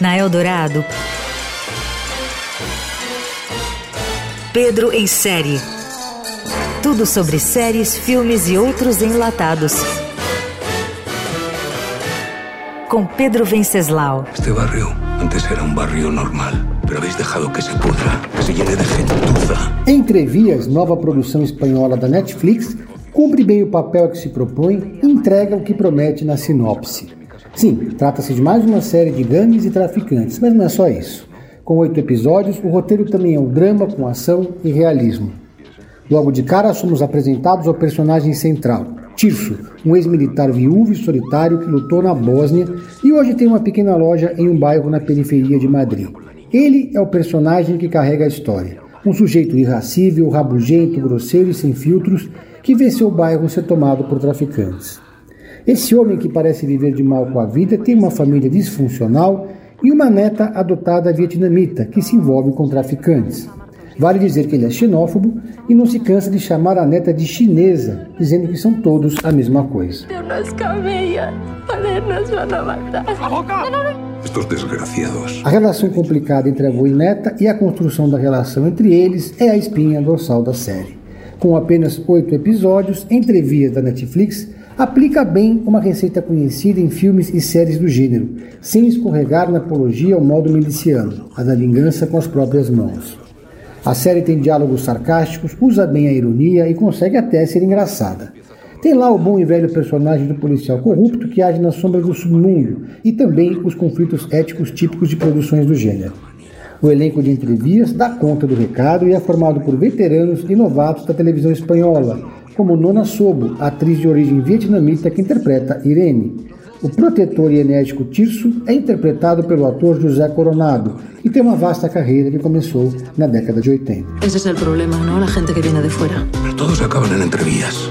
Na Eldorado, Pedro em série. Tudo sobre séries, filmes e outros enlatados. Com Pedro Venceslau. Este barrio antes era um barrio normal, pero habéis dejado que se pudra, que se llene de gentuza. Entrevias, nova produção espanhola da Netflix, cumpre bem o papel que se propõe e entrega o que promete na sinopse. Sim, trata-se de mais uma série de gangues e traficantes, mas não é só isso. Com oito episódios, o roteiro também é um drama com ação e realismo. Logo de cara, somos apresentados ao personagem central, Tirso, um ex-militar viúvo e solitário que lutou na Bósnia e hoje tem uma pequena loja em um bairro na periferia de Madrid. Ele é o personagem que carrega a história. Um sujeito irracível, rabugento, grosseiro e sem filtros que vê seu bairro ser tomado por traficantes. Esse homem que parece viver de mal com a vida tem uma família disfuncional e uma neta adotada vietnamita que se envolve com traficantes. Vale dizer que ele é xenófobo e não se cansa de chamar a neta de chinesa, dizendo que são todos a mesma coisa. Desgraciados. A relação complicada entre avô e neta e a construção da relação entre eles é a espinha dorsal da série. Com apenas oito episódios, Entrevias da Netflix aplica bem uma receita conhecida em filmes e séries do gênero, sem escorregar na apologia ao modo miliciano, a da vingança com as próprias mãos. A série tem diálogos sarcásticos, usa bem a ironia e consegue até ser engraçada. Tem lá o bom e velho personagem do policial corrupto que age nas sombras do submundo e também os conflitos éticos típicos de produções do gênero. O elenco de entrevistas dá conta do recado e é formado por veteranos e novatos da televisão espanhola, como Nona Sobo, atriz de origem vietnamita que interpreta Irene. O protetor e enérgico Tirso é interpretado pelo ator José Coronado e tem uma vasta carreira que começou na década de 80. Ese es el problema, ¿no? La gente que viene de fuera. Pero todos acaban en entrevías.